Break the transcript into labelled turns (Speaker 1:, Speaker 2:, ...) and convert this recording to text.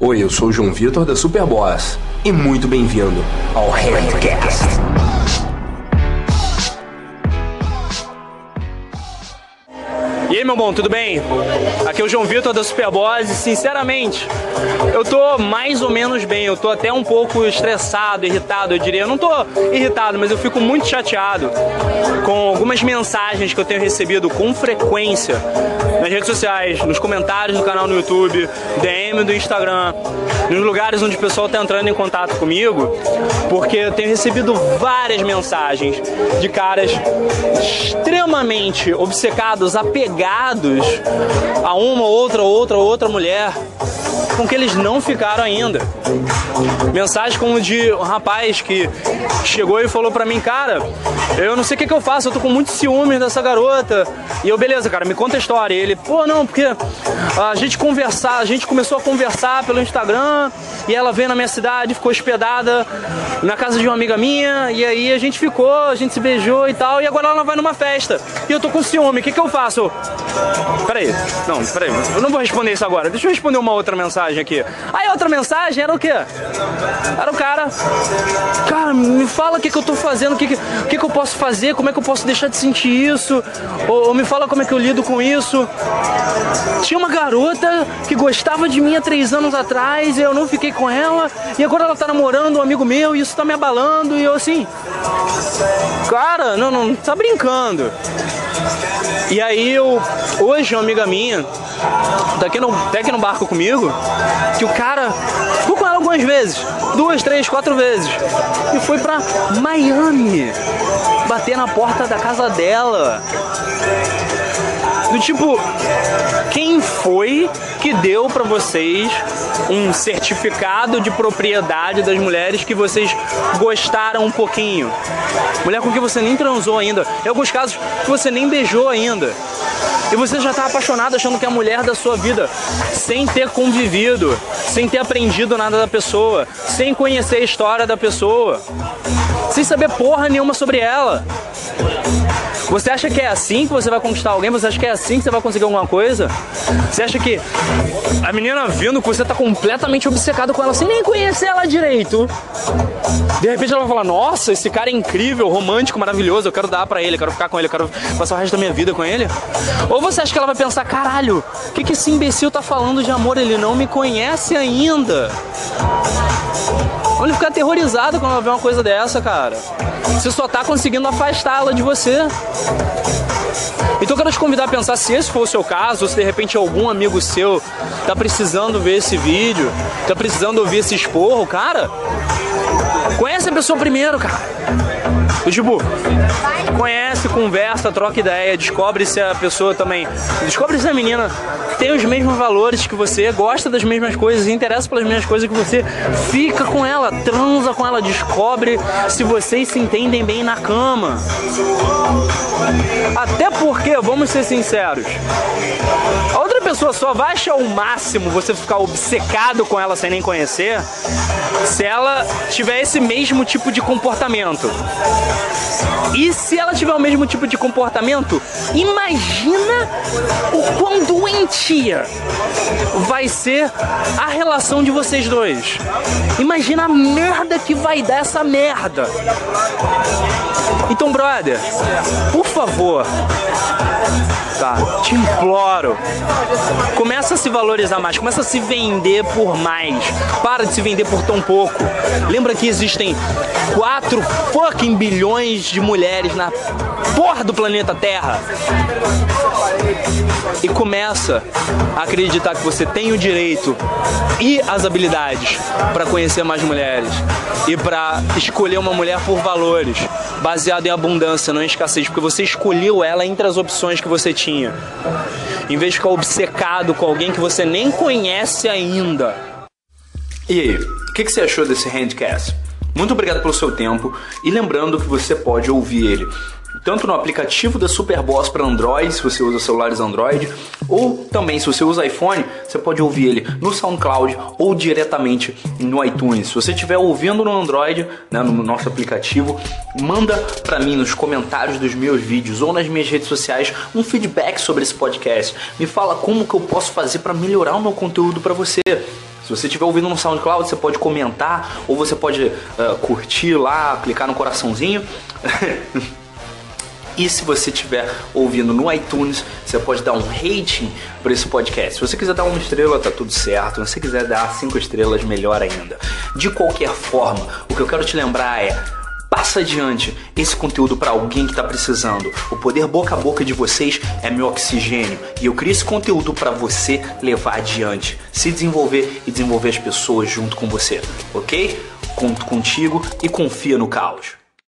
Speaker 1: Oi, eu sou o João Vitor da Superboss e muito bem-vindo ao Handcast.
Speaker 2: E aí, meu bom, tudo bem? Aqui é o João Vitor da Superboss e, sinceramente, eu tô mais ou menos bem. Eu tô até um pouco estressado, irritado, eu diria. Eu não tô irritado, mas eu fico muito chateado com algumas mensagens que eu tenho recebido com frequência nas redes sociais, nos comentários do canal no YouTube, DM do Instagram, nos lugares onde o pessoal tá entrando em contato comigo, porque eu tenho recebido várias mensagens de caras extremamente obcecados, apegados a uma, outra, outra, outra mulher com que eles não ficaram ainda. Mensagem como de um rapaz que chegou e falou pra mim, cara, eu não sei o que, que eu faço, eu tô com muito ciúme dessa garota. E eu, beleza, cara, me conta a história. E ele, pô, não, porque a gente conversar, a gente começou a conversar pelo Instagram e ela veio na minha cidade, ficou hospedada na casa de uma amiga minha, e aí a gente ficou, a gente se beijou e tal, e agora ela vai numa festa. E eu tô com ciúme, o que, que eu faço? Peraí, não, peraí, eu não vou responder isso agora. Deixa eu responder uma outra mensagem aqui. Aí outra mensagem era o quê? Era o cara. Cara, me fala o que, que eu tô fazendo, o que, que, que, que eu posso fazer, como é que eu posso deixar de sentir isso, ou, ou me fala como é que eu lido com isso. Tinha uma garota que gostava de mim há três anos atrás e eu não fiquei com ela, e agora ela tá namorando um amigo meu e isso tá me abalando, e eu assim. Cara, não, não, tá brincando. E aí eu, hoje uma amiga minha, tá aqui no, tá aqui no barco comigo, que o cara ficou com ela algumas vezes, duas, três, quatro vezes, e foi pra Miami, bater na porta da casa dela. Do tipo, quem foi que deu para vocês um certificado de propriedade das mulheres que vocês gostaram um pouquinho? Mulher com que você nem transou ainda, em alguns casos que você nem beijou ainda. E você já tá apaixonado achando que é a mulher da sua vida, sem ter convivido, sem ter aprendido nada da pessoa, sem conhecer a história da pessoa, sem saber porra nenhuma sobre ela. Você acha que é assim que você vai conquistar alguém? Você acha que é assim que você vai conseguir alguma coisa? Você acha que a menina vindo que você tá completamente obcecado com ela sem nem conhecer ela direito? De repente ela vai falar: Nossa, esse cara é incrível, romântico, maravilhoso, eu quero dar pra ele, eu quero ficar com ele, eu quero passar o resto da minha vida com ele? Ou você acha que ela vai pensar: Caralho, o que, que esse imbecil tá falando de amor? Ele não me conhece ainda. Ele ficar aterrorizado quando ela vê uma coisa dessa, cara. Você só tá conseguindo afastá-la de você. Então eu quero te convidar a pensar se esse for o seu caso, ou se de repente algum amigo seu tá precisando ver esse vídeo, tá precisando ouvir esse esporro, cara. Conhece a pessoa primeiro, cara. Tipo, conhece, conversa, troca ideia, descobre se a pessoa também. Descobre se a menina tem os mesmos valores que você, gosta das mesmas coisas, interessa pelas mesmas coisas que você, fica com ela, transa com ela, descobre se vocês se entendem bem na cama. Até porque, vamos ser sinceros, a outra pessoa só vai achar o máximo você ficar obcecado com ela sem nem conhecer se ela tiver esse mesmo tipo de comportamento. E se ela tiver o mesmo tipo de comportamento, imagina o quão doentia vai ser a relação de vocês dois. Imagina a merda que vai dar essa merda. Então, brother, por favor, tá? Te imploro. Começa a se valorizar mais, começa a se vender por mais. Para de se vender por tão pouco. Lembra que existem 4 fucking bilhões de mulheres na porra do planeta Terra. E começa a acreditar que você tem o direito e as habilidades para conhecer mais mulheres e para escolher uma mulher por valores, baseado em abundância, não em escassez, porque você escolheu ela entre as opções que você tinha. Em vez de ficar obcecado com alguém que você nem conhece ainda.
Speaker 1: E aí, o que, que você achou desse handcast? Muito obrigado pelo seu tempo e lembrando que você pode ouvir ele tanto no aplicativo da Superboss para Android, se você usa celulares Android, ou também se você usa iPhone, você pode ouvir ele no SoundCloud ou diretamente no iTunes. Se você estiver ouvindo no Android, né, no nosso aplicativo, manda para mim nos comentários dos meus vídeos ou nas minhas redes sociais um feedback sobre esse podcast. Me fala como que eu posso fazer para melhorar o meu conteúdo para você. Se você estiver ouvindo no SoundCloud, você pode comentar ou você pode uh, curtir lá, clicar no coraçãozinho. E se você estiver ouvindo no iTunes, você pode dar um rating para esse podcast. Se você quiser dar uma estrela, tá tudo certo. Se você quiser dar cinco estrelas, melhor ainda. De qualquer forma, o que eu quero te lembrar é Passa adiante esse conteúdo para alguém que está precisando. O poder boca a boca de vocês é meu oxigênio e eu crio esse conteúdo para você levar adiante, se desenvolver e desenvolver as pessoas junto com você, ok? Conto contigo e confia no caos.